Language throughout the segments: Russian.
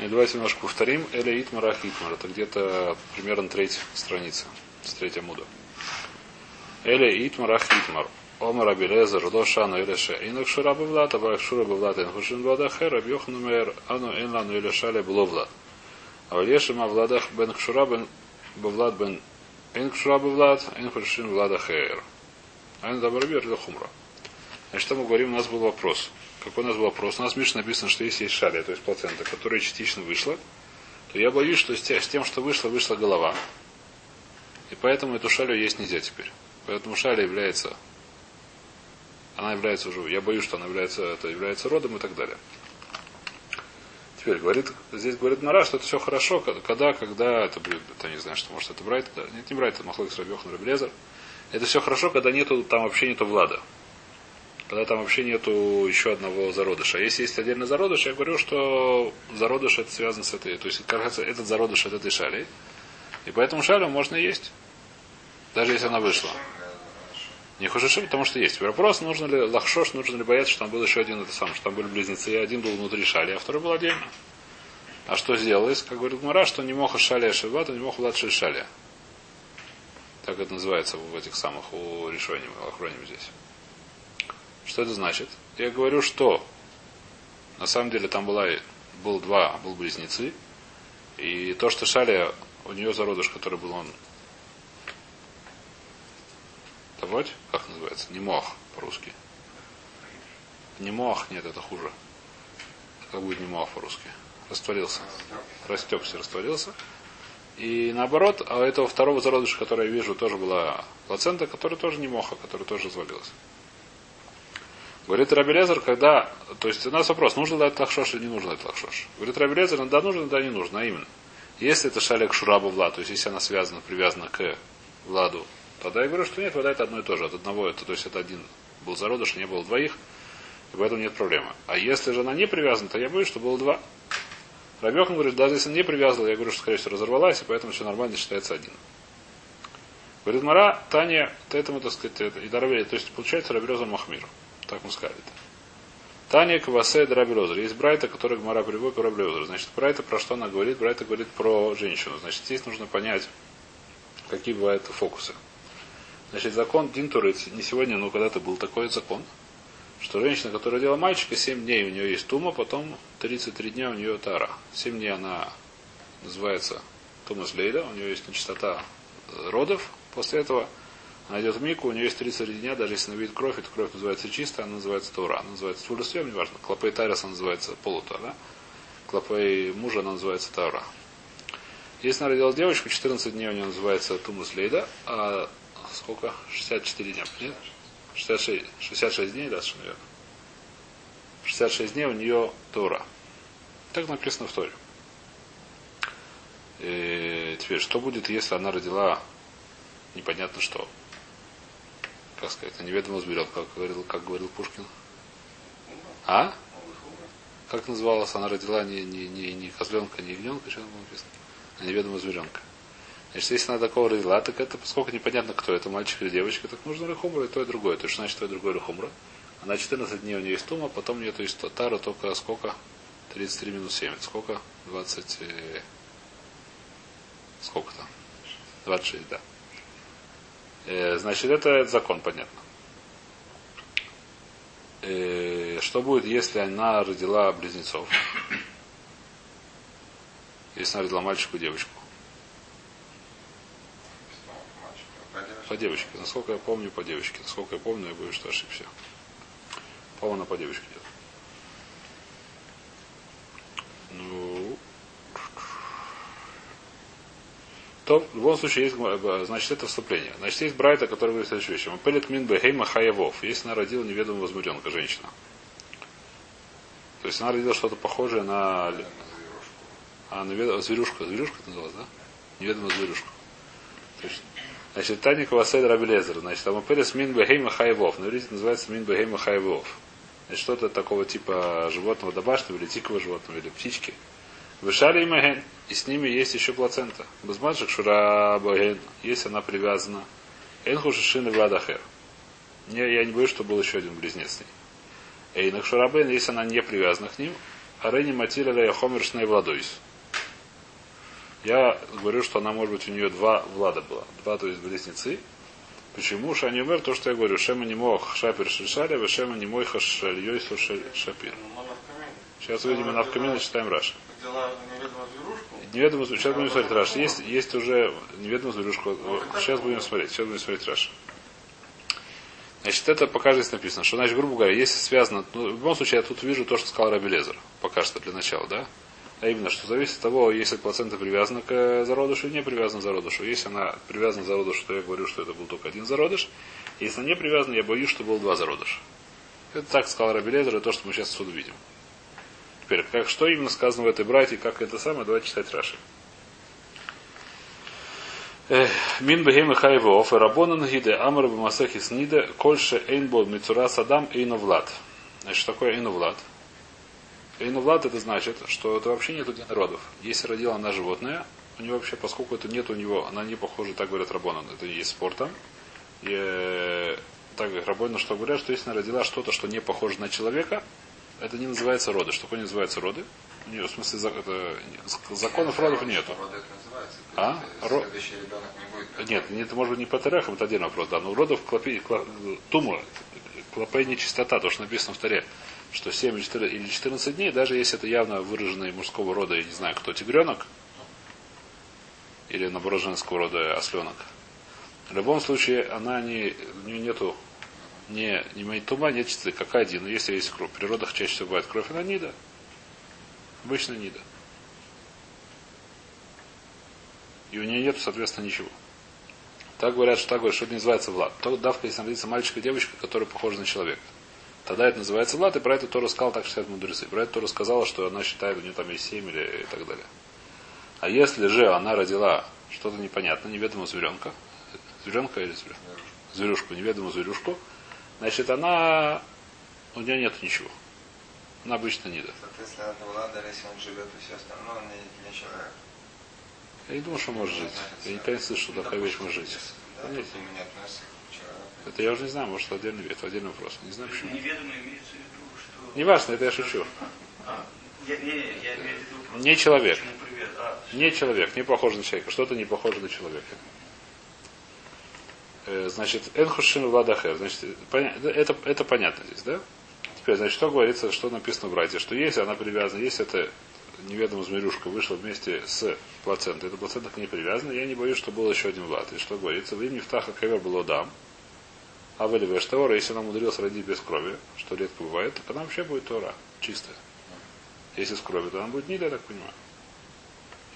И давайте немножко повторим. Эля Итмар Ах Итмар. Это где-то примерно третья страница. С третья муда. Эля Итмар Ах Итмар. Омар Абилезер, Ло Шану Эля Ше. Инок Шура Бавлат, Абак Шура Бавлат, Ин Хушин Влада Хер, Абьохан Умер, Ану Эн Лану Эля Шале Бловлад. А Вальешима Владах Бен Кшура Бен Бавлат Бен Эн Кшура Бавлат, Эн Хушин Влада Хер. Айн Дабарбир Хумра. Значит, что мы говорим, у нас был вопрос. Какой у нас был вопрос? У нас в Мише написано, что если есть шалия, то есть плацента, которая частично вышла, то я боюсь, что с тем, что вышло, вышла голова. И поэтому эту шалию есть нельзя теперь. Поэтому шалия является она является уже, я боюсь, что она является, это является родом и так далее. Теперь говорит, здесь говорит Мара, что это все хорошо, когда, когда это будет, это не знаю, что может это брать, да, нет, не брать, это Махлок Срабьехан Рабелезер. Это все хорошо, когда нету, там вообще нету Влада. Когда там вообще нету еще одного зародыша. А если есть отдельный зародыш, я говорю, что зародыш это связано с этой, то есть кажется, этот зародыш от этой шали. И поэтому шалю можно есть. Даже если она вышла. Не хушишим, потому что есть. Вопрос, нужно ли лахшош, нужно ли бояться, что там был еще один это сам, что там были близнецы, и один был внутри шали, а второй был отдельно. А что сделалось? Как говорит Мара, что не мог шали ашиват, не мог влад шали. Так это называется в этих самых у решений, охроним здесь. Что это значит? Я говорю, что на самом деле там была, был два, был близнецы, и то, что Шаля, у нее зародыш, который был он вот, как называется? Не мох по-русски. Не мох, нет, это хуже. Как будет не мох по-русски? Растворился. Растекся, растворился. И наоборот, а у этого второго зародыша, который я вижу, тоже была плацента, которая тоже не моха, которая тоже развалилась. Говорит Рабелезер, когда... То есть у нас вопрос, нужно дать лахшош или не нужно дать лахшош. Говорит Рабелезер, да нужно, да не нужно, а именно. Если это шалек шураба влад, то есть если она связана, привязана к владу Тогда я говорю, что нет, вода это одно и то же. От одного это, то есть это один был зародыш, не было двоих, и поэтому нет проблемы. А если же она не привязана, то я боюсь, что было два. Рабехан говорит, даже если не привязала, я говорю, что, скорее всего, разорвалась, и поэтому все нормально считается один. Говорит Мара, Таня, этому, так сказать, это, и Даравели, то есть получается Рабелеза Махмир. Так мы сказали. Таня Квасе Драбелозер. Есть Брайта, который Мара приводит к Рабелозеру. Значит, Брайта про что она говорит? Брайта говорит про женщину. Значит, здесь нужно понять, какие бывают фокусы. Значит, закон Динтурыц, не сегодня, но когда-то был такой закон, что женщина, которая родила мальчика, 7 дней у нее есть тума, потом 33 дня у нее тара. 7 дней она называется Тумас Лейда, у нее есть нечистота родов. После этого она идет в Мику, у нее есть 33 дня, даже если она видит кровь, эта кровь называется чистая, она называется Таура. Она называется Тфулюсвем, неважно. Клопей Тарис она называется Полута, да? Клопей мужа она называется Таура. Если она родила девочку, 14 дней у нее называется Тумус Лейда, а сколько? 64 дня. Нет? 66, 66 дней, да, совершенно верно. 66 дней у нее Тора. Так написано в Торе. И теперь, что будет, если она родила непонятно что? Как сказать, неведомо сберет, как говорил, как говорил Пушкин. А? Как называлась? Она родила не, не, не, не козленка, не ягненка, там было написано? А неведомо зверенка. Значит, если она такого родила, так это, поскольку непонятно, кто это, мальчик или девочка, так нужно рехумра и то, и другое. То есть, значит, то и другое рехумра. Она 14 дней у нее есть тума, потом у нее то есть тара только сколько? 33 минус 7. Сколько? 20... Э, сколько там? 26, да. Э, значит, это, закон, понятно. Э, что будет, если она родила близнецов? Если она родила мальчику и девочку? По девочке. Насколько я помню, по девочке. Насколько я помню, я боюсь, что ошибся. По-моему, по девочке идет. Ну. То, в любом случае, есть, э, значит, это вступление. Значит, есть Брайта, который говорит следующую вещь. Мапелет мин бехейма хаявов. Если она родила неведомого возмуренка, женщина. То есть она родила что-то похожее на... А, на зверюшка. Зверюшка это называлась, да? Неведомая зверюшка. То есть Значит, Таник Васед Рабелезер. Значит, Амапелес Мин Бехейма Хайвов. На иврите называется Мин Бехейма Хайвов. Значит, что-то такого типа животного домашнего или дикого животного, или птички. Вышали им и с ними есть еще плацента. Базмаджик Шура Баген, если она привязана. Энху Шишин Владахер. Не, я не боюсь, что был еще один близнец с ней. Эйнах Шурабен, если она не привязана к ним, Арени Матиля Яхомер Шней Владойс. Я говорю, что она, может быть, у нее два влада было. Два, то есть близнецы. Почему? Шани умер, то, что я говорю. Шема не мог шапир шишаля, шема не мой хашальёйсу шапир. Сейчас увидим, на в камине читаем Раша. Неведомую сейчас будем смотреть Раш. Есть, есть уже неведомую зверюшку. Сейчас будем смотреть. Сейчас будем смотреть Раш. Значит, это пока здесь написано, что, значит, грубо говоря, если связано, ну, в любом случае, я тут вижу то, что сказал Раби Лезер, пока что для начала, да? А именно, что зависит от того, если плацента привязана к зародышу или не привязана к зародышу. Если она привязана к зародышу, то я говорю, что это был только один зародыш. Если она не привязана, я боюсь, что было два зародыша. Это так сказал Раби Лезер, и то, что мы сейчас отсюда видим. Теперь, как, что именно сказано в этой братье, как это самое, давайте читать Раши. Мин бегем хайвов, рабонан гиде, амр бамасехи сниде, кольше эйнбол мицура садам эйну влад. Значит, что такое эйну влад? Эйну влад это значит, что это вообще нет народов. Если родила она животное, у нее вообще, поскольку это нет у него, она не похожа, так говорят Рабонан, это не есть спортом. И, э, так Рабонан что говорят, что если она родила что-то, что не похоже на человека, это не называется роды. Что такое не называется роды? Нет, в смысле, это, законов родов нету. А? Ро... Не Нет, это может быть не по тарехам, это отдельный вопрос. Да, но у родов клопи, кло, тума, клопей нечистота, то, что написано в таре, что 7 или 14 дней, даже если это явно выраженный мужского рода, я не знаю, кто, тигренок, или наоборот женского рода осленок. В любом случае, она не, у нее нету не, не имеет тума, нет чистоты, как один. Но если есть кровь. В природах чаще всего бывает кровь, она. Обычно нида. И у нее нет, соответственно, ничего. Так говорят, что так говорят, что это называется влад. То давка, если родится мальчик и девочка, которые похожи на человека. Тогда это называется влад, и про это Тора сказал, так считают мудрецы. Про это Тора сказала, что она считает, у нее там есть семь или и так далее. А если же она родила что-то непонятное, неведомого зверенка, зверенка или зверюшку, зверюшку неведомую зверюшку, Значит, она... У нее нет ничего. Она обычно не да. Соответственно, от Влада, если он живет и все остальное, он не, не человек. Я не думаю, что может жить. Я никогда не слышал, что такая вещь может жить. Да, Нет. Это я уже не знаю, может, отдельный вид, отдельный вопрос. Не знаю почему. Неведомо имеется в виду, что... Не важно, это я шучу. А, я, не, я имею в виду Не человек. А, Не человек, не похож на человека. Что-то не похоже на человека. Э, значит, Энхушин Владахер. Значит, это, это понятно здесь, да? Теперь, значит, что говорится, что написано в Райте? Что если она привязана, если это неведомая змеюшка вышла вместе с плацентой, эта плацента к ней привязана, я не боюсь, что был еще один влад. И что говорится? В имени Втаха Кевер было дам. А в Эливештора, если она умудрилась родить без крови, что редко бывает, то она вообще будет Тора, чистая. Если с кровью, то она будет Нида, я так понимаю.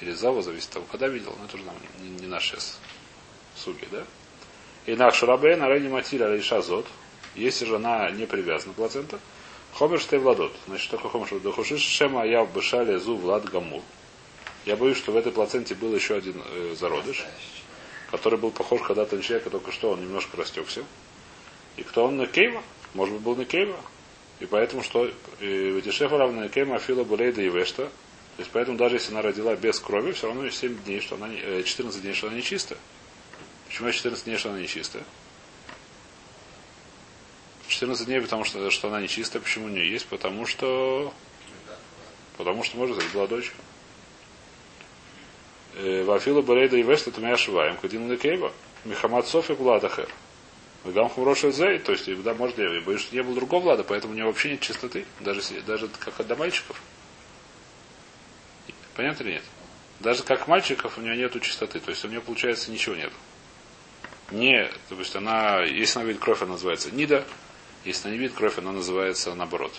Или Зава, зависит от того, когда видел, но это уже нам не, не сейчас суги, да? И на Шурабейн Арени Матиля Рейша Зот, если же она не привязана к плацента, Хомер Штей Владот. Значит, что такое Хомер Дохушиш Шема Я в Бешале Зу Влад Гамур. Я боюсь, что в этой плаценте был еще один э, зародыш, который был похож когда-то на человека, только что он немножко растекся. И кто он на? Может быть, был на. И поэтому, что Витишефа равна Кейма Афила Булейда и Вешта. То есть, поэтому даже если она родила без крови, все равно 7 дней, что она, 14 э, дней, что она не Почему 14 дней, что она нечистая? 14 дней, потому что, что она нечистая. Почему у нее есть? Потому что... Потому что, может быть, была дочка. Э, Вафила Барейда и Веста Тумя Шиваем, Кадин Лекейва, Михамад Софи Владахер. Вегам Хумроша Зей, то есть, да, может, я боюсь, что не было другого Влада, поэтому у него вообще нет чистоты, даже, даже как от мальчиков. Понятно или нет? Даже как мальчиков у нее нету чистоты, то есть у нее, получается, ничего нету не, то есть она, если она видит кровь, она называется нида, если она не видит кровь, она называется наоборот.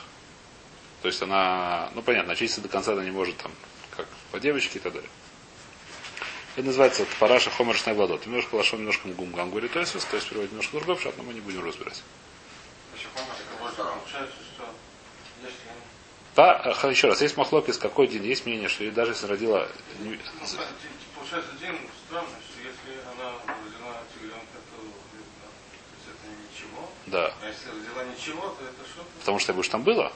То есть она, ну понятно, очиститься до конца она не может там, как по девочке и так далее. Это называется параша хомершная владот. Немножко лошон, немножко гумгам говорит то есть, то есть переводит немножко другой шат, но мы не будем разбирать. Да, еще раз, есть махлок из какой день, есть мнение, что даже если родила... Получается, день странный, что если она родила цыганка, то, то это ничего. Да. А если родила ничего, то это что? Потому что я говорю, что там было.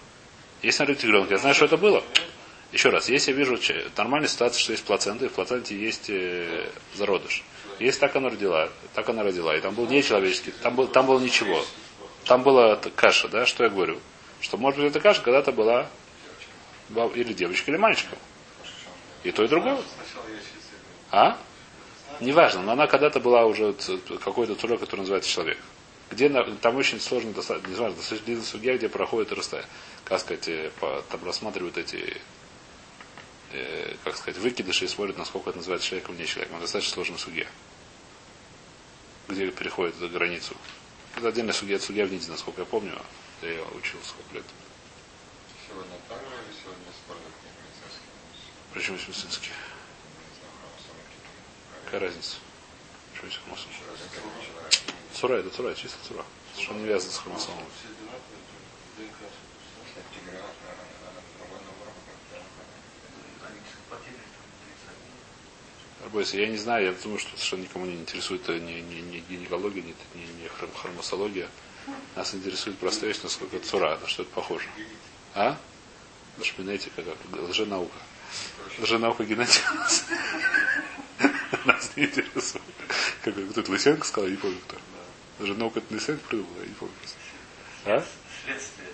Если родит тигренка, я знаю, что это было. Еще раз, если я вижу нормальная ситуация, что есть плацента, и в плаценте есть э, зародыш. Если так она родила, так она родила, и там был не человеческий, там, был, там было ничего. Там была каша, да, что я говорю? Что, может быть, эта каша когда-то была или девочкой, или мальчиком. И то, и другое. А? Неважно, но она когда-то была уже какой-то цурой, который называется человек. Где там очень сложно, достаточно, не знаю, достаточно длинная судья, где проходит как сказать, э, по- там рассматривают эти, э, как сказать, выкидыши и смотрят, насколько это называется человеком или не человеком. Достаточно сложная судья. Где переходит за границу. Это отдельная судья, это судья в Ниде, насколько я помню. Я ее учил сколько лет. Сегодня так или сегодня медицинский? Причем медицинский. Какая разница? Есть хромосом? Цура, это цура, чисто цура. Что не вязано с хромосомом. Арбойся, я не знаю, я думаю, что совершенно никому не интересует э, ни, ни, ни гинекология, ни, ни, ни хром- хромосология. Нас интересует простая вещь, насколько цура, на что это похоже. А? Шпинетика, как лженаука. Лженаука генетика нас, не интересует. Как кто-то Лысенко сказал, не помню кто. Лженаука это Лысенко придумал, я не помню. А? Следствие,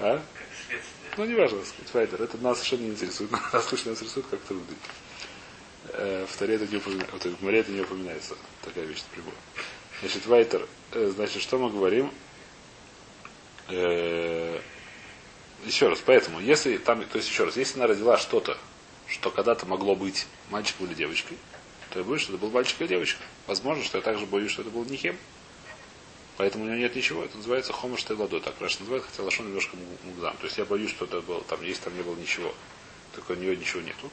А? как следствие. Ну, не важно, сказать, Файдер. Это нас совершенно не интересует. Нас нас интересует, как труды. Э, В Таре это не упоминается. В море это не упоминается. Такая вещь прибор. Значит, Вайтер, э, значит, что мы говорим? Э, еще раз, поэтому, если там, то есть еще раз, если она родила что-то, что когда-то могло быть мальчиком или девочкой, то я боюсь, что это был мальчик или девочка. Возможно, что я также боюсь, что это был Нихем. Поэтому у него нет ничего. Это называется хомыш ладо. Так Раша называет, хотя лошон немножко му- мугзам. То есть я боюсь, что это было там, если там не было ничего, только у нее ничего нету.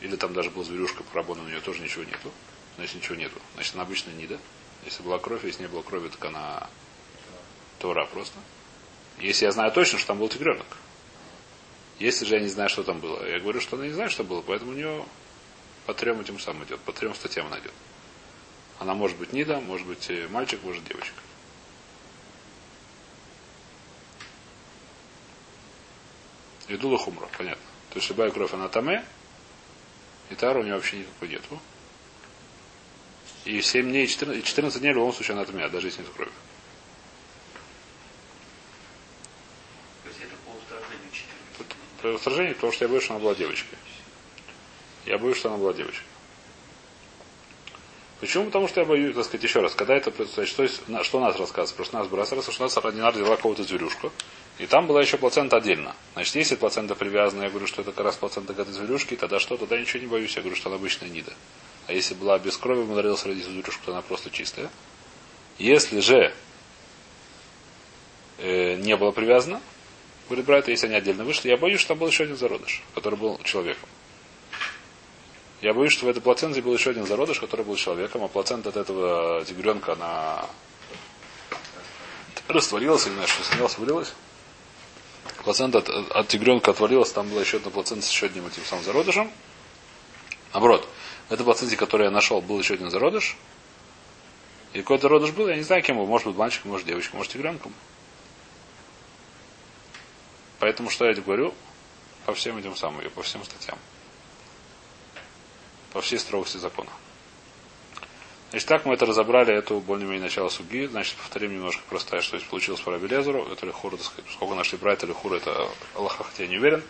Или там даже была зверюшка по у нее тоже ничего нету. Если ничего нету, значит она обычная нида. Если была кровь, если не было крови, так она Тора просто. Если я знаю точно, что там был тигренок. Если же я не знаю, что там было, я говорю, что она не знает, что было, поэтому у нее по трем этим самым идет, по трем статьям она идет. Она может быть нида, может быть э, мальчик, может девочка. Идула хумра, понятно. То есть любая кровь она таме, и тара у нее вообще никакой нету. И 7 дней, 14, 14 дней в любом случае она таме, даже если нет крови. То есть это по устранению 14. Тут при устражении, потому что я боюсь, что она была девочкой. Я боюсь, что она была девочкой. Почему? Потому что я боюсь, так сказать, еще раз, когда это происходит, что, есть, что нас рассказывается? Просто у нас рассказывается, что у нас Радинар родила какого-то зверюшку. И там была еще плацента отдельно. Значит, если плацента привязана, я говорю, что это как раз плацента этой зверюшки, тогда что? Тогда ничего не боюсь, я говорю, что она обычная нида. А если была без крови, умудрился родить зверюшку, то она просто чистая. Если же э, не было привязано, говорит брат, если они отдельно вышли, я боюсь, что там был еще один зародыш, который был человеком. Я боюсь, что в этой плаценте был еще один зародыш, который был человеком, а плацента от этого тигренка, она растворилась, или не знаю, что снялась, вылилась. Плацента от, от тигренка отвалилась, там была еще одна плацента с еще одним этим самым зародышем. Наоборот, в этой плаценте, которую я нашел, был еще один зародыш. И какой зародыш был, я не знаю, кем был. Может быть, мальчиком, может, девочкой, может, тигренком. Поэтому что я говорю? По всем этим самым, по всем статьям. По всей строгости закона. Значит, так мы это разобрали, эту более-менее начало суги. Значит, повторим немножко простая, что здесь получилось по Рабелезеру. Это Лихур, так сказать, сколько нашли брать, это Лихур, это Аллаха, хотя я не уверен.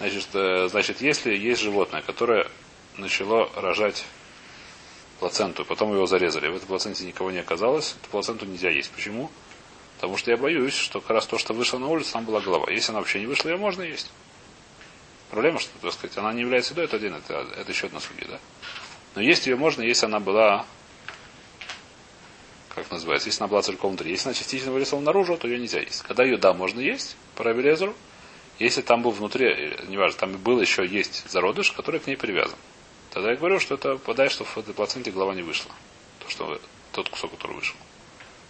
Значит, э, значит, если есть животное, которое начало рожать плаценту, потом его зарезали, в этой плаценте никого не оказалось, то плаценту нельзя есть. Почему? Потому что я боюсь, что как раз то, что вышло на улицу, там была голова. Если она вообще не вышла, ее можно есть. Проблема, что, так сказать, она не является едой, это один, это, это еще одна судья, да? Но есть ее можно, если она была, как называется, если она была целиком внутри. Если она частично вылезла наружу, то ее нельзя есть. Когда ее, да, можно есть, по Рабелезеру, если там был внутри, э, неважно, там был еще есть зародыш, который к ней привязан. Тогда я говорю, что это подай, что в этой плаценте голова не вышла. То, что тот кусок, который вышел.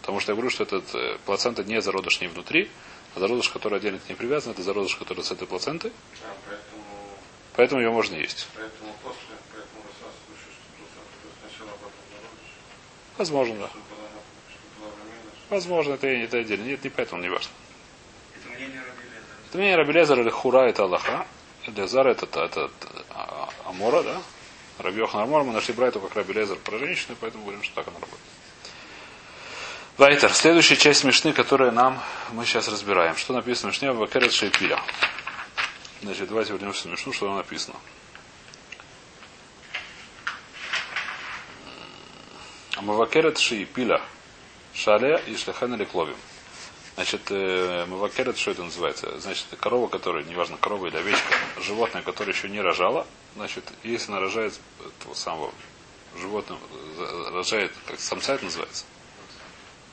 Потому что я говорю, что этот э, плацента не зародыш не внутри, а зародыш, который отдельно к ней привязан, это зародыш, который с этой плаценты, Да, поэтому, поэтому ее можно есть. поэтому после, поэтому сначала Возможно, да. Возможно, это, это отдельно. Нет, не поэтому, не важно. Это мнение Рабелезера. Это мнение или Хура это Аллаха. Лезар это, это, это, а, Амора, да? Рабьехан Амор, мы нашли Брайту как Рабелезер про женщину, поэтому говорим, что так она работает. Вайтер. Следующая часть Мишны, которую нам мы сейчас разбираем. Что написано в Мишне Вакерет Шейпиля. Значит, давайте вернемся в Мишну, что там написано. Мавакерет ши пиля шале и шлехен или кловим. Значит, э, мавакерет, что это называется? Значит, корова, которая, неважно, корова или овечка, животное, которое еще не рожало, значит, если она рожает этого самого животного, э, рожает, как самца это называется?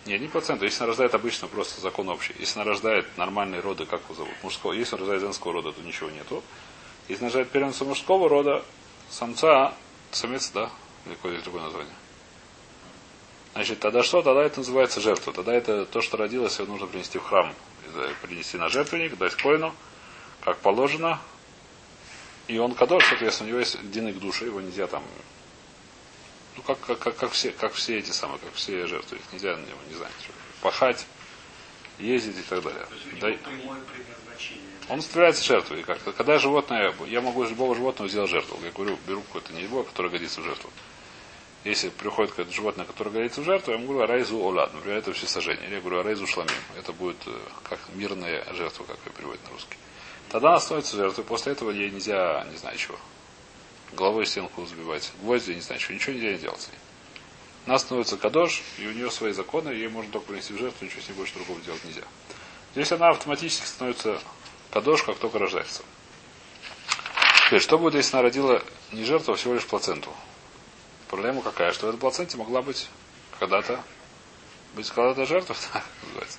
Нет, не проценту. Если она рождает обычно, просто закон общий. Если она рождает нормальные роды, как его зовут, мужского, если она рождает женского рода, то ничего нету. Если она рождает первенца мужского рода, самца, самец, да, или какое-то другое название. Значит, тогда что? Тогда это называется жертва. Тогда это то, что родилось, его нужно принести в храм. Принести на жертвенник, дать коину, как положено. И он кадош, соответственно, у него есть длинный к душе, его нельзя там ну, как, как, как, как, все, как все эти самые, как все жертвы. Их нельзя на него, не знаю, что, пахать, ездить и так далее. Да, он стреляется жертвой. Как -то. Когда животное, я могу из любого животного сделать жертву. Я говорю, беру какое-то не любое, которое годится в жертву. Если приходит какое-то животное, которое годится в жертву, я ему говорю, арайзу олад, например, это все сожжение. Или я говорю, арайзу шламим. Это будет э, как мирная жертва, как ее переводят на русский. Тогда она становится жертвой. После этого ей нельзя, не знаю чего, головой стенку забивать, гвозди, не знаю, что, ничего нельзя не делать. Она становится кадош, и у нее свои законы, ей можно только принести в жертву, ничего с ней больше другого делать нельзя. Здесь она автоматически становится кадош, как только рождается. Теперь, что будет, если она родила не жертву, а всего лишь плаценту? Проблема какая, что в этой плаценте могла быть когда-то быть когда-то жертва, так называется.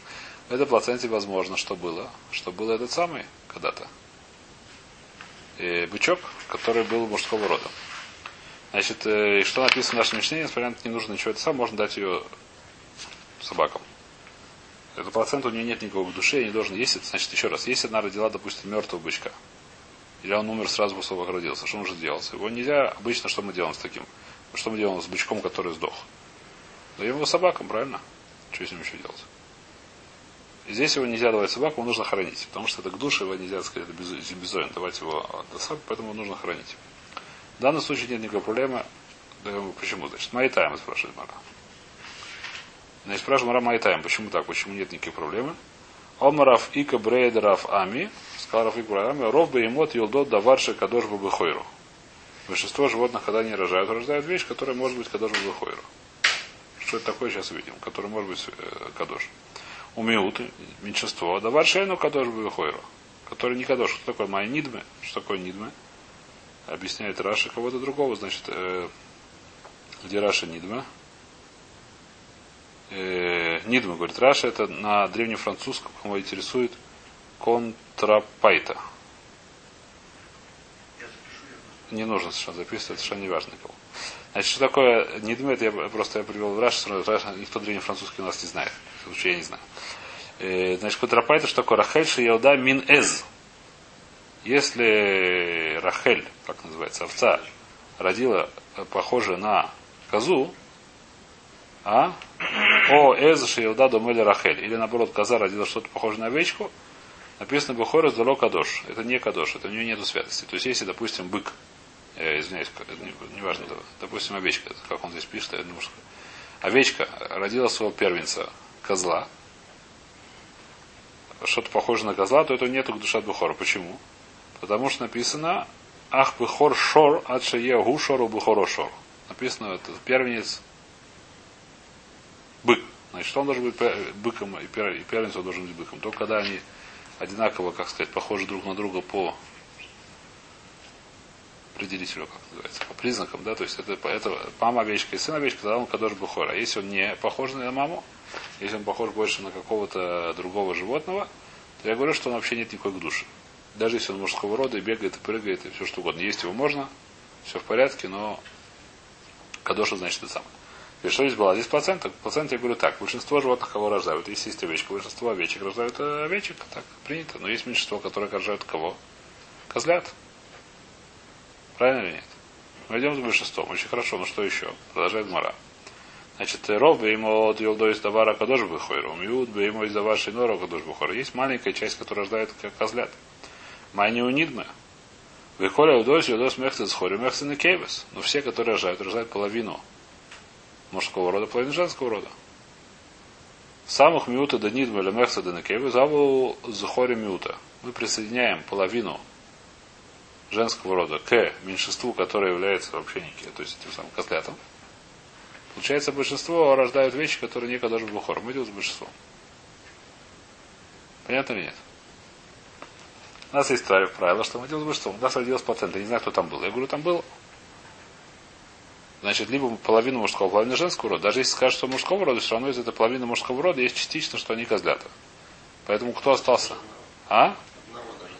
В этой плаценте возможно, что было, что было этот самый когда-то бычок, который был мужского рода. Значит, э, что написано в нашем мечтании, несмотря не нужно ничего, это сам можно дать ее собакам. Это процент у нее нет никакого в душе, я не должен есть. Значит, еще раз, если она родила, допустим, мертвого бычка, или он умер сразу после того, как родился, что нужно делать? Его нельзя, обычно, что мы делаем с таким? Что мы делаем с бычком, который сдох? Даем его собакам, правильно? Что с ним еще делать? Здесь его нельзя давать собаку, его нужно хранить. Потому что это к душе его нельзя, сказать, это беззоин, давать его до собаки, поэтому его нужно хранить. В данном случае нет никакой проблемы. Почему? Значит, Майтайм спрашивает Мара. Значит, спрашивает Мара Майтайм, почему так, почему нет никакой проблемы. Омаров Ика Брейдеров Ами, сказал Раф Ика Ами, Ров Беймот Юлдот Даварши Кадош Бабыхойру. Большинство животных, когда они рожают, рождают вещь, которая может быть Кадош Бабыхойру. Что это такое, сейчас увидим, который может быть э, Кадош у Миуты, меньшинство, да варшейну кадош бухойру, который не кадош. Что такое мои? Что такое נדמה? Объясняет Раши кого-то другого, значит, э, где Раши נדמה? Э, נדמה, говорит Раши, это на древнефранцузском, кого интересует, contrefaite. Не нужно совершенно записывать, совершенно не важно кого. Значит, что такое נדמה, это я просто я привел в Раши, никто древнефранцузский у нас не знает. В случае я не знаю. Э, значит, это что такое Рахель Шиелда Мин Эз. Если Рахель, как называется, овца, родила э, похоже на козу, а? О, Эз Шиелда Домели Рахель. Или наоборот, коза родила что-то похожее на овечку, написано Бухора Здало Кадош. Это не Кадош, это у нее нету святости. То есть, если, допустим, бык, я извиняюсь, не, не важно, допустим, овечка, как он здесь пишет, я думаю, что овечка родила своего первенца, козла, что-то похоже на козла, то это нету к душа Бухора. Почему? Потому что написано Ах Бухор Шор, Адшае Гу Шору Бухоро Шор. Написано, это первенец бык. Значит, он должен быть быком, и первенец он должен быть быком. Только когда они одинаково, как сказать, похожи друг на друга по определителю, как называется, по признакам, да, то есть это, это мама овечка и сын овечка, тогда он кадош бухор. А если он не похож на маму, если он похож больше на какого-то другого животного, то я говорю, что он вообще нет никакой души. Даже если он мужского рода и бегает, и прыгает, и все что угодно. Есть его можно, все в порядке, но кадоша значит это самое. И что здесь было? Здесь процент. Процент я говорю так. Большинство животных кого рождают? Если есть овечка, большинство овечек рождают овечек, так принято. Но есть меньшинство, которое рождают кого? Козлят. Правильно или нет? Мы идем с большинством. Очень хорошо. Но что еще? Продолжает Мара. Значит, ров ему от Йолдо из Давара Кадош Бухойру, Миуд бы ему из Давара Шинора Кадош Бухойру. Есть маленькая часть, которая рождает как козлят. Майни унидмы. Вихоля удос, удос мехцет схори, мехцет на кейвес. Но все, которые рожают, рождают половину мужского рода, половину женского рода. Самых миута да нидма или мехца да на кейвес, заву захори миута. Мы присоединяем половину женского рода к меньшинству, которое является вообще нике, то есть этим самым котлятом, получается большинство рождают вещи, которые не кадош бухор. Мы делаем с большинством. Понятно или нет? У нас есть правило, что мы делаем с большинством. У нас родилась плацента. Я не знаю, кто там был. Я говорю, там был. Значит, либо половина мужского, половина женского рода. Даже если скажут, что мужского рода, все равно из этой половины мужского рода есть частично, что они козлята. Поэтому кто остался? А?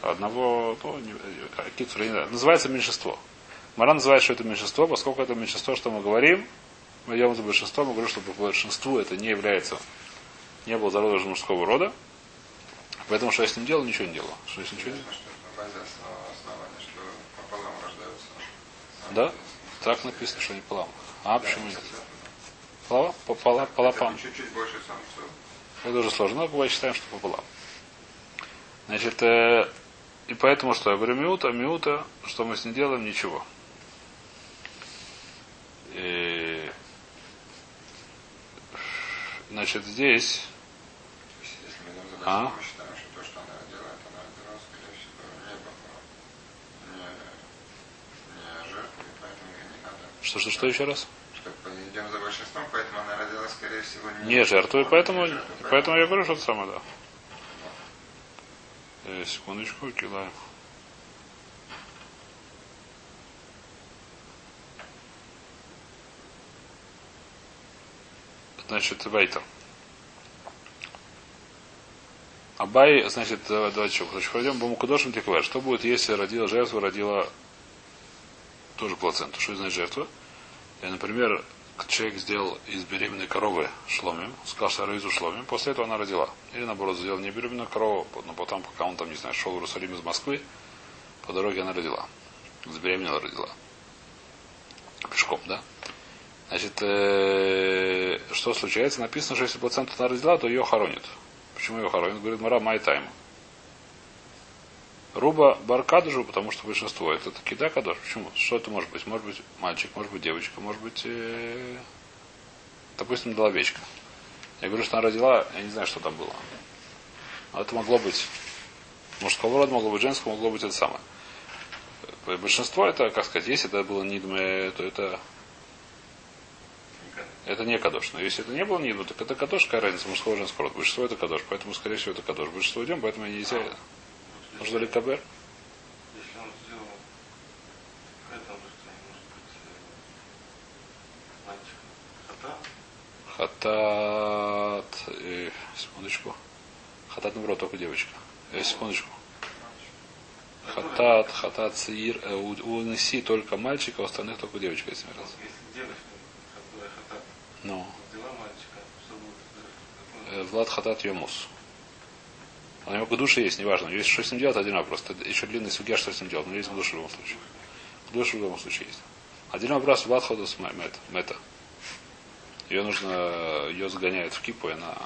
Одного, ну, Кицура, не знаю. Называется меньшинство. Мара называет, что это меньшинство, поскольку это меньшинство, что мы говорим, мы идем за большинство, мы говорим, что по большинству это не является, не было зародыша мужского рода. Поэтому что я с ним делал, ничего не делал. Что я с ним ничего не делал? Да? Так написано, что не полам. А почему нет? Полава? Попола, полапам. Чуть-чуть больше самцов. Это уже сложно, но бывает считаем, что пополам. Значит, э, и поэтому что? Я говорю миута, миута, что мы с ним делаем? Ничего. И, значит, здесь... А? что то, что поэтому. Что, еще раз? Что идем за большинством, поэтому она родила, скорее всего, не, Не жертву, и поэтому, жертву, поэтому я говорю, что это самое, да. Э, секундочку, килаем. Значит, Вейтер. Абай, значит, давай- давайте что, значит, пойдем Бамукадошим Тиквар. Что будет, если родила жертву, родила тоже плаценту? Что значит жертва? Я, например, человек сделал из беременной коровы шломим, сказал, что из шломим, после этого она родила. Или наоборот, сделал не беременную корову, но потом, пока он там, не знаю, шел в Иерусалим из Москвы, по дороге она родила. Забеременела, родила. Пешком, да? Значит, э, что случается? Написано, что если плаценту она родила, то ее хоронят. Почему ее хоронят? Говорит, Мара май тайм. Руба баркадужу, потому что большинство это кида кадош. Почему? Что это может быть? Может быть мальчик, может быть девочка, может быть, э, допустим, доловечка. Я говорю, что она родила, я не знаю, что там было. Но это могло быть мужского рода, могло быть женского, могло быть это самое. Э, Большинство это, как сказать, если это было нидме, то это это не кадош. Но если это не было нидме, так это кадош, какая разница мужского и женского рода. Большинство это кадош, поэтому, скорее всего, это кадош. Большинство идем, поэтому нельзя. Нужно ли кабер? Если он сделал быть, э? Хатат. э, секундочку. Хатат наоборот, только девочка. Э, секундочку. Хатат, хатат, сир. э, у, у Неси только мальчика, у остальных только девочка, если не раз. Если девочка, которая хата, Ну. родила мальчика, что будет? Э, Влад хатат йомус. У него к душе есть, неважно. Если что с ним делать, один вопрос. Это еще длинный судья, что с ним делать. Но есть к душе в любом случае. К душе в любом случае есть. Один вопрос Влад ходус мета. мета. Ее нужно, ее загоняют в кипу, и она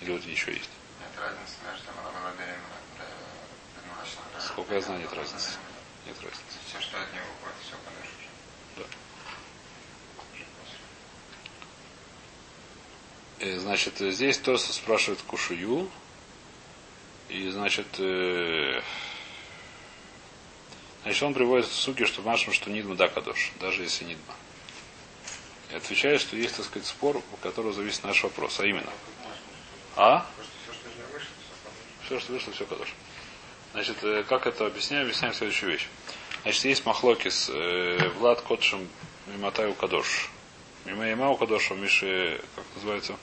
или вот еще есть. Нет разницы между до- до младшего. Сколько я знаю, нет разницы. Нет разницы. Все, что от нее уходит, все подальше. Э, Значит, э, здесь Тоса спрашивает Кушую. И, значит, э, значит, он приводит в суги, что машем, что Нидма да кадош, даже если Нидма. И отвечает, что есть, так сказать, спор, у которого зависит наш вопрос, а именно. А? Все, что вышло, все кадош. Значит, э, как это объясняем? Объясняем следующую вещь. Значит, есть махлокис э, Влад Котшем Миматаю Кадош. Мимаимау Кадоша, Миши, как называется?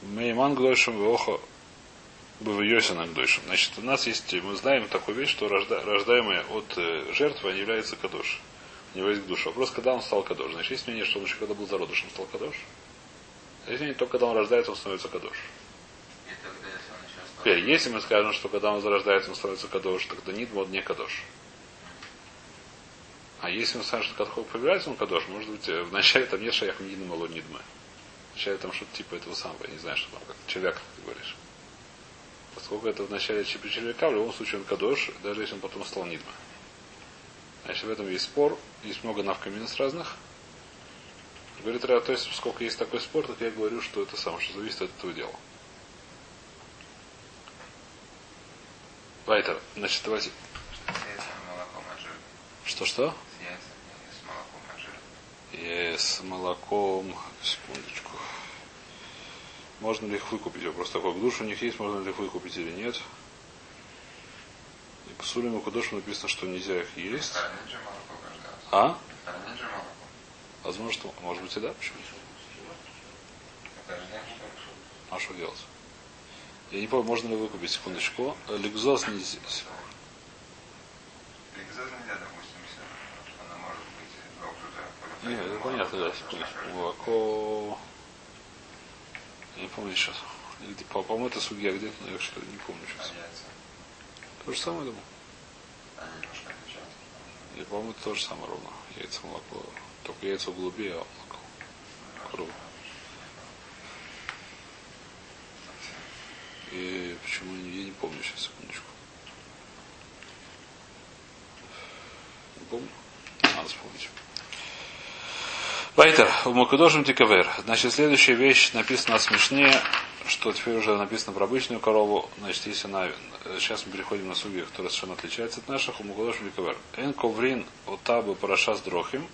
Мейман Гдойшем Веохо Бавиосина Гдойшем. Значит, у нас есть, мы знаем такую вещь, что рожда, рождаемые от э, жертвы, они являются Кадош. У него есть душа. Вопрос, когда он стал Кадош. Значит, есть мнение, что он еще когда был зародышем стал Кадош. А есть мнение, только когда он рождается, он становится Кадош. И тогда, если Теперь, если мы скажем, что когда он зарождается, он становится кадош, тогда нидма он не кадош. А если мы скажем, что когда появляется он кадош, может быть, э, вначале там нет шаях нидма, ло нидма. Вначале там что-то типа этого самого, я не знаю, что там, как червяк, ты говоришь. Поскольку это вначале типа червяка, в любом случае он кадош, даже если он потом стал нидма. Значит, в этом есть спор, есть много навкаминус разных. Говорит, то есть, сколько есть такой спор, так я говорю, что это самое, что зависит от этого дела. Вайтер, значит, давайте. Что-что? С молоком с молоком. Секундочку. Можно ли их выкупить? Вопрос такой. Душ у них есть, можно ли их выкупить или нет? И к Сулим и Кудошу написано, что нельзя их есть. А? Возможно, что, может быть и да, почему? А что делать? Я не помню, можно ли выкупить, секундочку. Ликзос нельзя. Ликза нельзя, допустим, если она может быть обжита. Не, это понятно, да, секундочку. Молоко. Я не помню сейчас. Где, по-моему, это судья где-то, но я что не помню А сейчас. То же самое, думаю. отличаются. Я, по-моему, это то же самое ровно. Яйца, молоко. Только яйца в голубе, а молоко. Круг. И почему я не помню сейчас, секундочку. Не помню. Надо вспомнить. Вайтер, у Макудошим Тикавер. Значит, следующая вещь написана смешнее, что теперь уже написано про обычную корову. Значит, если она... Сейчас мы переходим на суги, которые совершенно отличаются от наших. У Макудошим Тикавер. Эн коврин отабы параша с дрохим.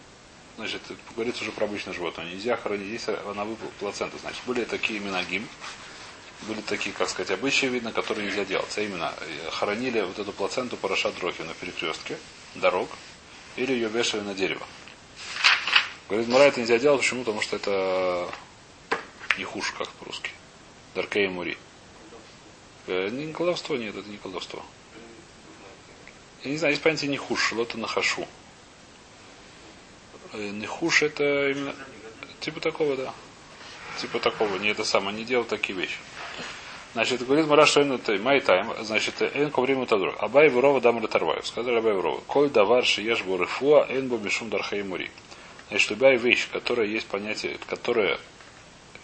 Значит, говорится уже про обычное животное. Нельзя хоронить, если она выпала плацента. Значит, были такие минагим, были такие, как сказать, обычаи, видно, которые нельзя делать. А именно, э, хоронили вот эту плаценту параша дрохи на перекрестке дорог, или ее вешали на дерево. Говорит, Мура это нельзя делать, почему? Потому что это не хуже, как по-русски. Даркей Мури. Э, Не колдовство, нет, это не колдовство. Я не знаю, есть понятие не хуже, лота. Э, Не хуже это именно... Типа такого, да. Типа такого, не это самое, не делают такие вещи. Значит, говорит Мара, что это май тайм, значит, эн коврим друг. Абай Вурова дам Ратарваев. Сказали Абай Вурова. Коль давар шиеш бурыфуа, эн бо мишум дархай мури. Значит, любая вещь, которая есть понятие, которая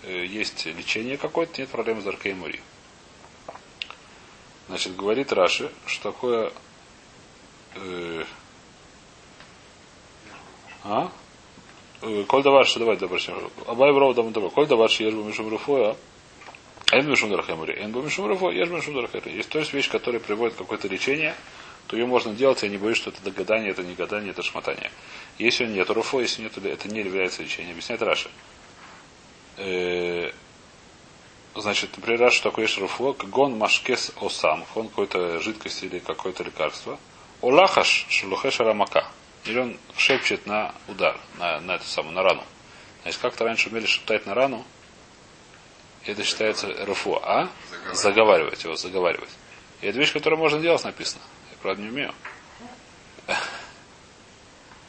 э, есть лечение какое-то, нет проблем с дархай мури. Значит, говорит Раши, что такое э, а? Э, Коль давар, что давай, давай, Абай Вурова дам Ратарваев. Коль давар шиеш бо мишум руфуа, Эн бешум дарахемури. Эн бешум руфо, еш бешум дарахемури. Есть то есть вещь, которая приводит какое-то лечение, то ее можно делать, я не боюсь, что это гадание, это не гадание, это шмотание. Если нет руфо, если нет, это не является лечением. Объясняет Раша. Э, Значит, например, Раша что такое есть руфо, гон машкес осам, он какой-то жидкость или какое-то лекарство. Олахаш шелухеш арамака. Или он шепчет на удар, на, на эту самую, на рану. Значит, как-то раньше умели шептать на рану, это считается РФО, а? Заговаривать. Заговаривать его, заговаривать. И это вещь, которую можно делать, написано. Правда, не умею.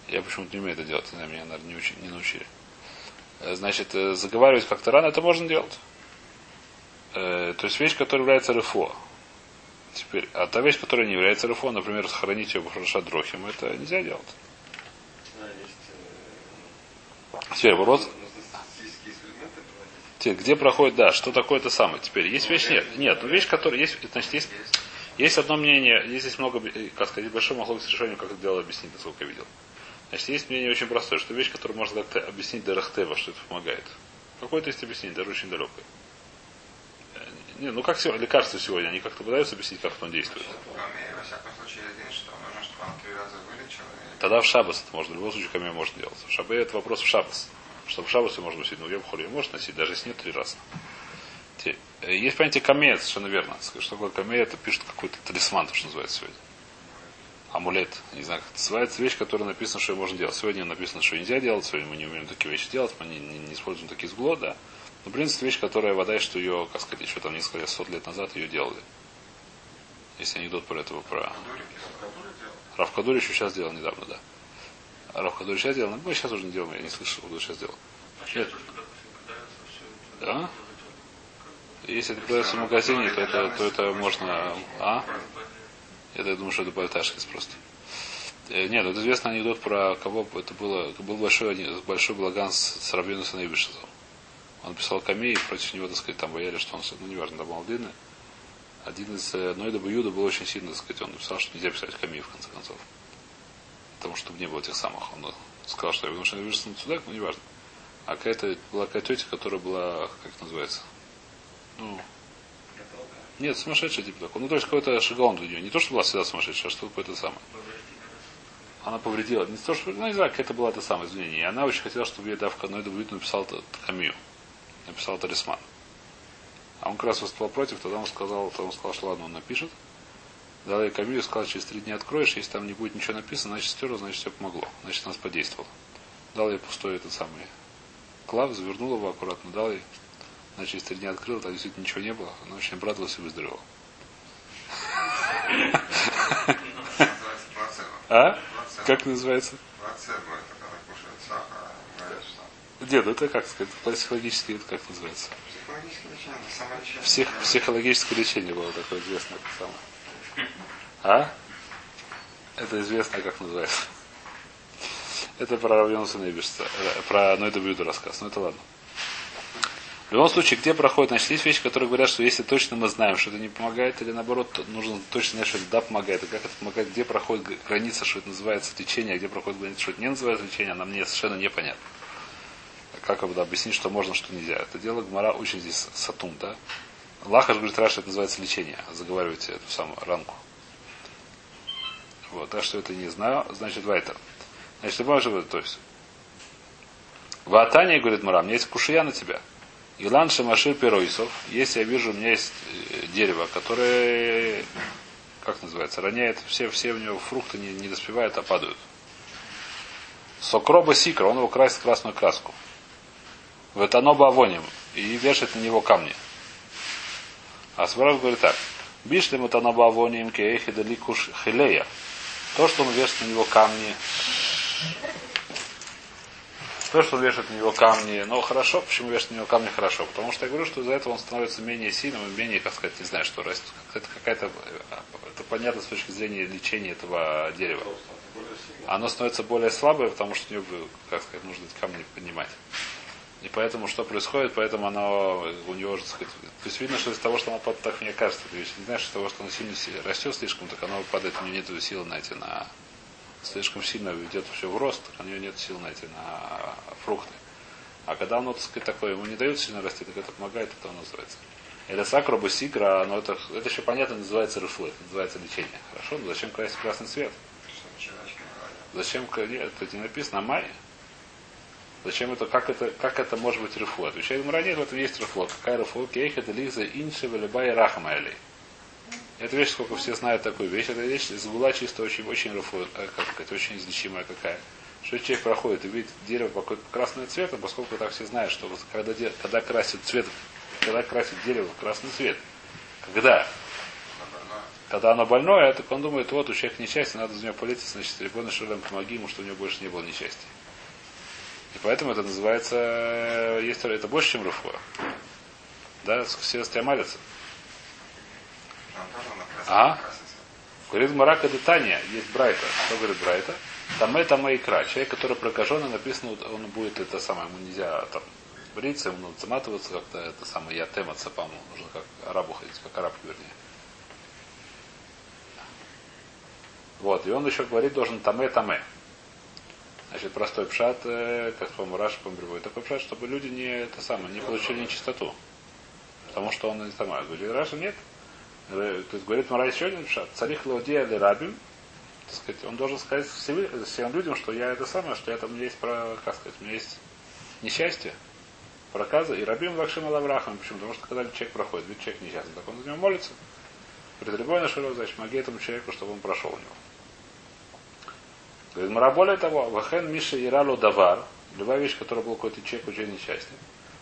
Я почему-то не умею это делать, меня, наверное, не, учи- не научили. Э, Значит, э, заговаривать как-то рано, это можно делать. Э, То есть вещь, которая является РФО. Теперь, а та вещь, которая не является РФО, например, сохранить ее в Дрохим, это нельзя делать. Теперь, вопрос, статистические эксперименты проводить. Те, где проходит, да, что такое это самое. Теперь есть вещь, нет, нет, ну вещь, которая есть, значит, есть, есть одно мнение, есть здесь много, э, как сказать, большой могло быть решением, как это дело объяснить, насколько я видел. Значит, есть мнение очень простое, что вещь, которую можно как-то объяснить Дарахтева, что это помогает. Какое-то есть объяснение, даже очень далекое. Э, Не, ну как сегодня, лекарства сегодня, они как-то пытаются объяснить, как он действует. Тогда в шабас это можно, в любом случае камея можно делать. В шабе это вопрос в шабас. Чтобы в шабасе можно носить, но в Йом Холе можно носить, даже если нет три раза. Э, Есть понятие камея, совершенно верно. Что такое камея, это пишет какой-то талисман, то, что называется сегодня. Амулет, не знаю, как это называется, вещь, которая написано, что ее можно делать. Сегодня написано, что нельзя делать, сегодня мы не умеем такие вещи делать, мы не, не- не используем такие сгло, да. Но, в принципе, вещь, которая вода, что ее, как сказать, еще там несколько сот лет назад ее делали. Если анекдот про этого, про Равкадур еще сейчас делал недавно, да. А Равкадур сейчас делал, мы сейчас уже не делаем, я не слышал, что сейчас делал. А сейчас это. Да? Если это продается в магазине, то это, то это можно... А? Я так думаю, что это Бальташкис просто. Э, Нет, это известный анекдот про кого это было. Был большой, большой благан с, с Рабину Саневишезом. Он писал камей, и против него, так сказать, там боялись, что он, ну, неважно, там был длинный. Один из э, Нойда Баюда был очень сильно, так сказать, он написал, что нельзя писать камей, в конце концов. Потому что не было тех самых. Он э, сказал, что Рабину Саневишезом судак, но неважно. А какая-то была какая тетя, которая была, как это называется, ну, нет, сумасшедший типа такой. Ну, то есть какой-то шигаон для нее. Не то, что была всегда сумасшедшая, а что какое-то самое. она повредила. Не то, что, ну, не знаю, как это было это самое извинение. И она очень хотела, чтобы ей Давка Нойда Бьют написал камию. Написал талисман. А он как раз выступал против, тогда он сказал, тогда он сказал, что ладно, он напишет. Дал ей камию, сказал, через три дня откроешь, если там не будет ничего написано, значит стерла, значит все помогло. Значит, нас подействовало. Дал ей пустой этот самый клав, завернул его аккуратно, дал ей. Значит, через три дня открыл, там действительно ничего не было. Она очень обрадовалась и выздоровела. А? Как называется? Что Нет, это как сказать, психологически это как называется? Псих, психологическое лечение было такое известное. самое. А? Это известно, как называется. Это про Равьонса Нейбишца. э, Про Нойда Бьюда рассказ. Ну это ладно. В любом случае, где проходит, значит, есть вещи, которые говорят, что если точно мы знаем, что это не помогает, или наоборот, нужно точно знать, что это да помогает, и как это помогает, где проходит граница, что это называется лечение, а где проходит граница, что это не называется лечение, нам мне совершенно непонятно. Как бы да, объяснить, что можно, что нельзя. Это дело Гмара очень здесь сатум, да? Лахаш говорит, Раша, это называется лечение. Заговаривайте эту самую ранку. Вот, так что это не знаю. Значит, Вайтер. Значит, ты можешь то есть. Ватания, говорит Мара, у меня есть кушия на тебя. Илан Шамашир Пероисов. Если я вижу, у меня есть э, дерево, которое, как называется, роняет, все, все у него фрукты не, не доспевают, а падают. Сокроба сикра, он его красит в красную краску. В этаноба авоним. И вешает на него камни. А Сваров говорит так. Бишлем этаноба авоним кеехи даликуш хилея. То, что он вешает на него камни, то, что он вешает на него камни, ну хорошо, почему вешает на него камни хорошо? Потому что я говорю, что из-за этого он становится менее сильным и менее, как сказать, не знаю, что растет. Это какая-то, это понятно с точки зрения лечения этого дерева. Оно становится более слабое, потому что у него, как сказать, нужно эти камни поднимать. И поэтому что происходит, поэтому оно у него, так сказать, то есть видно, что из того, что оно падает, так мне кажется, ты не знаешь, из того, что оно сильно си- растет слишком, так оно падает, у него нет силы на эти, на слишком сильно идет все в рост, у него нет сил на эти, на фрукты. А когда оно, так сказать, такое, ему не дают сильно расти, так это помогает, это оно называется. Это сакроба сигра, но это, это еще понятно называется рыфлы, это называется лечение. Хорошо, но зачем красить красный цвет? Зачем, нет, это не написано, а май? Зачем это, как это, как это может быть рифло? Отвечает Мара, нет, в этом есть рифло. Какая рифло? Кейх это лиза инши велебай рахамайли. Это вещь, сколько все знают такую вещь. Это вещь была чисто очень, очень рифло, э, как сказать, очень излечимая какая. Что человек проходит и видит дерево какой-то красного цвета, поскольку так все знают, что когда, когда красит цвет, когда красит дерево красный цвет, когда? Когда оно больное, так он думает, вот у человека несчастье, надо за него политься, значит, ребенок Шулем, помоги ему, чтобы у него больше не было несчастья. И поэтому это называется, э, есть, это больше, чем руфуа. Да, все стремалятся. Он тоже на красный А? Говорит Марака Детания, есть Брайта. Что говорит Брайта? Там там икра. Человек, который прокаженный, написано, он будет это самое, ему нельзя там бриться, ему надо заматываться как-то, это самое, я тема цепаму, нужно как арабу ходить, как араб, вернее. Вот, и он еще говорит, должен таме таме. Значит, простой пшат, э, как по-моему, Раш приводит, такой пшат, чтобы люди не, это самое, не получили нечистоту. Потому что он не там, говорит, Раша нет. Э, То есть говорит Мара еще один пшат. Царих лаудия или рабим, сказать, он должен сказать всем, всем людям, что я это самое, что я там есть про, как сказать, у меня есть несчастье, проказа, и рабим вакшим алаврахам. Почему? Потому что когда человек проходит, ведь человек несчастный, так он за него молится. Пред любой наш значит, помоги этому человеку, чтобы он прошел у него. Говорит, Мара, более того, вахен миша иралу давар, любая вещь, которая был какой-то человек очень несчастный.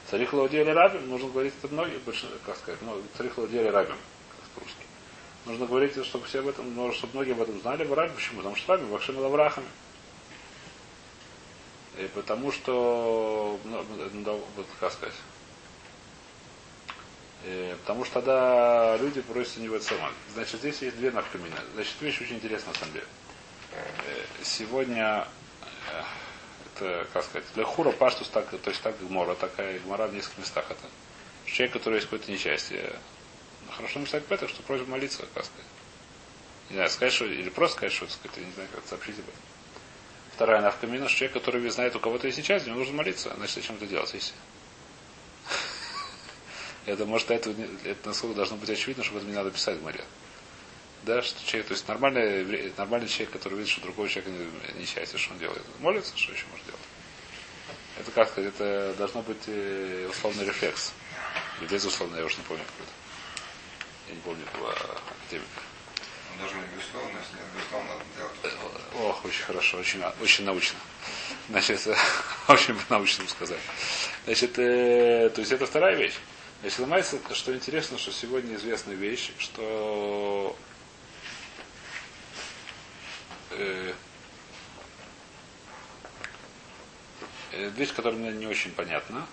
Царих лаудия или рабим, нужно говорить это многие, как сказать, ну, царих лаудия или рабим. Нужно говорить, чтобы все об этом, ну, чтобы многие об этом знали, в рабим, почему? Потому что рабим, вахшим лаврахами. И потому что, ну, ну, как сказать, Э, потому что тогда люди просят у него самое. Значит, здесь есть две навкамины. Значит, вещь очень интересная на самом деле. Э, Сегодня, э, это, как сказать, для хура паштус так, то есть так гмора, такая гмора в нескольких местах это. Человек, который есть какое-то несчастье, хорошо написать Петр, что просит молиться, как сказать. Не знаю, сказать, что, или просто сказать, что, сказать, я не знаю, как сообщить об этом. Вторая навкамина, что человек, который знает, у кого-то есть несчастье, ему нужно молиться. Значит, зачем это делать, если? Это может это, это насколько должно быть очевидно, что об этом не надо писать в море. Да, что человек, то есть нормальный, нормальный человек, который видит, что другой человек не- несчастье, что он делает? Молится, что еще может делать? Это как сказать, это должно быть э, условный рефлекс. Или безусловно, я уже не помню какой-то. Я не помню этого академика. Он должен быть безусловно, если безусловно, надо делать. Ох, очень хорошо, очень, очень научно. Значит, очень по-научному сказать. Значит, э, то есть это вторая вещь. Значит, ломается, что интересно, что сегодня известная вещь, что э, э, вещь, которая мне не очень понятна.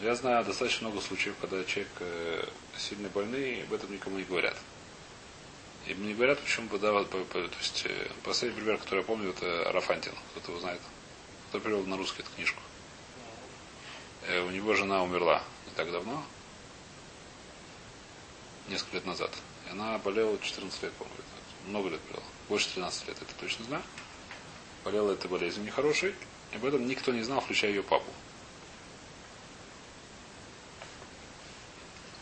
Я знаю достаточно много случаев, когда человек э, сильно больный, и об этом никому не говорят. И мне говорят, почему бы, да, по- по- то есть, э, последний пример, который я помню, это Рафантин. Кто-то его знает. Кто перевел на русский эту книжку. Э, у него жена умерла не так давно. Несколько лет назад. И она болела 14 лет, по-моему. Много лет болела. Больше 13 лет, это точно знаю. Болела этой болезнью нехорошей. И об этом никто не знал, включая ее папу.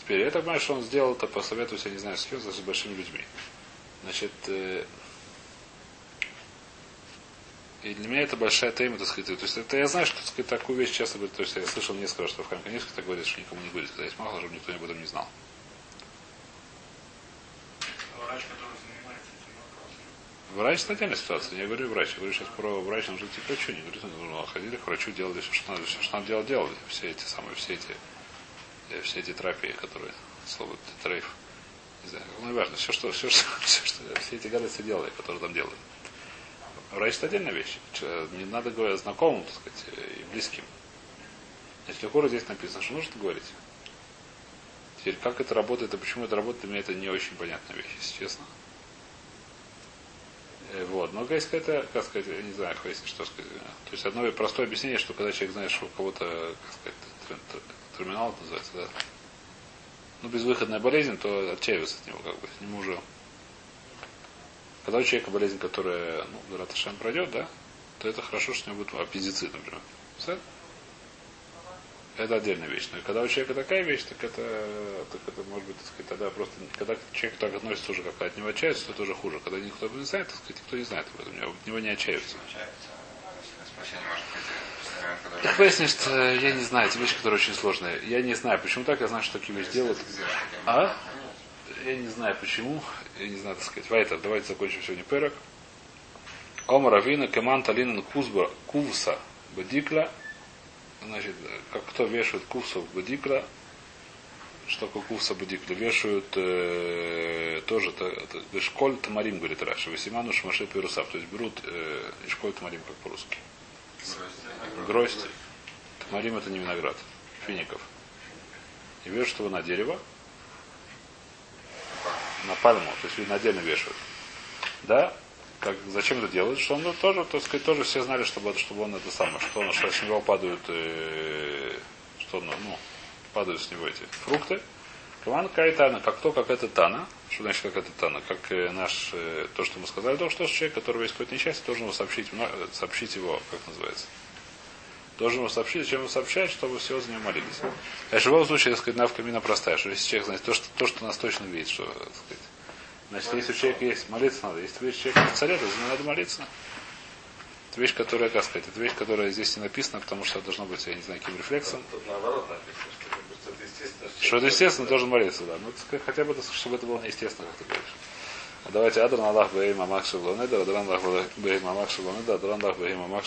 Теперь, я так понимаю, что он сделал это, посоветуюсь, я не знаю, с кем, с большими людьми. Значит, э, и для меня это большая тема, так сказать. То есть это я знаю, что так сказать, такую вещь часто говорит. То есть я слышал несколько раз, что в Хамканевске так говорит, что никому не говорит, когда есть мало, чтобы никто об этом не знал. Врач, который занимается этим вопросом. Врач это отдельная ситуация. Я говорю врач. Я говорю сейчас про врач, он же к врачу. Не говорю, ну, ходили к врачу, делали все, что надо, все, что надо делать, делали. Все эти самые, все эти, все эти терапии, которые, слово трейф. Не знаю, ну, важно, все, что, все, что, все, что, все эти гадости делали, которые там делали. Врач это отдельная вещь. Не надо говорить знакомым, так сказать, э, и близким. Значит, Лехора здесь написано, что нужно говорить. Теперь, как это работает и почему это работает, для меня это не очень понятная вещь, если честно. Э, Вот. Но есть какая-то, как сказать, я не знаю, если что сказать. э, То есть одно простое объяснение, что когда человек знает, что у кого-то, как сказать, терминал это называется, да, ну, безвыходная болезнь, то отчаиваться от него, как бы, ему уже. Когда у человека болезнь, которая, ну, Гараташем пройдет, да, то это хорошо, что у него будет аппендицит, например. Все? Это отдельная вещь. Но когда у человека такая вещь, так это, так это может быть, так сказать, тогда просто, когда человек так относится уже, как от него отчаивается, то это уже хуже. Когда никто не знает, так сказать, никто не знает об этом, от него не отчаиваются. Получается, если спасение может быть, Так выяснишь, что я не знаю, эти вещи, которые очень сложные. Я не знаю, почему так, я знаю, что такие вещи делают. А? Я не знаю почему. Я не знаю, так сказать. Вайтер, давайте закончим сегодня перок. Ома Равина, Кеман Талинан Кузба, Кувса, Бадикла. Значит, как кто вешает Кувса в что такое Кувса Бадикла? Вешают э, тоже та- та- Школь Тамарим, говорит Раша, Васиману Шмаши Пирусав. То есть берут э, Школь Тамарим, как по-русски. Гроздь. Тамарим это не виноград. Фиников. И вешают его на дерево, на пальму, то есть видно отдельно вешают. Да? Как, зачем это делают? Что он ну, тоже, так сказать, тоже все знали, чтобы, чтобы он это самое, что, он, что с него падают, э, что ну, падают с него эти фрукты. Каван Кайтана, как то, как это Тана. Что значит, как это Тана? Как э, наш, э, то, что мы сказали, то, что человек, который есть какое-то несчастье, должен его сообщить, э, сообщить его, как называется. Должен его сообщить, зачем его сообщать, чтобы все за него молились. А в любом случае, так сказать, навка мина простая, что если человек знает то, что, то, что нас точно видит, что, так сказать, Значит, если у человека есть, молиться надо. Если видишь человека в царе, то за него надо молиться. Это вещь, которая, как сказать, это вещь, которая здесь не написана, потому что должно быть, я не знаю, каким рефлексом. Тут наоборот написано, что это просто это естественно. Что это естественно, должен молиться, да. Ну, хотя бы, чтобы это было неестественно, как ты говоришь. А давайте Адран Аллах Бейм Амак Шаблонедер, Адран Аллах Бейм Амак Шаблонедер, Адран Аллах Бейм Амак.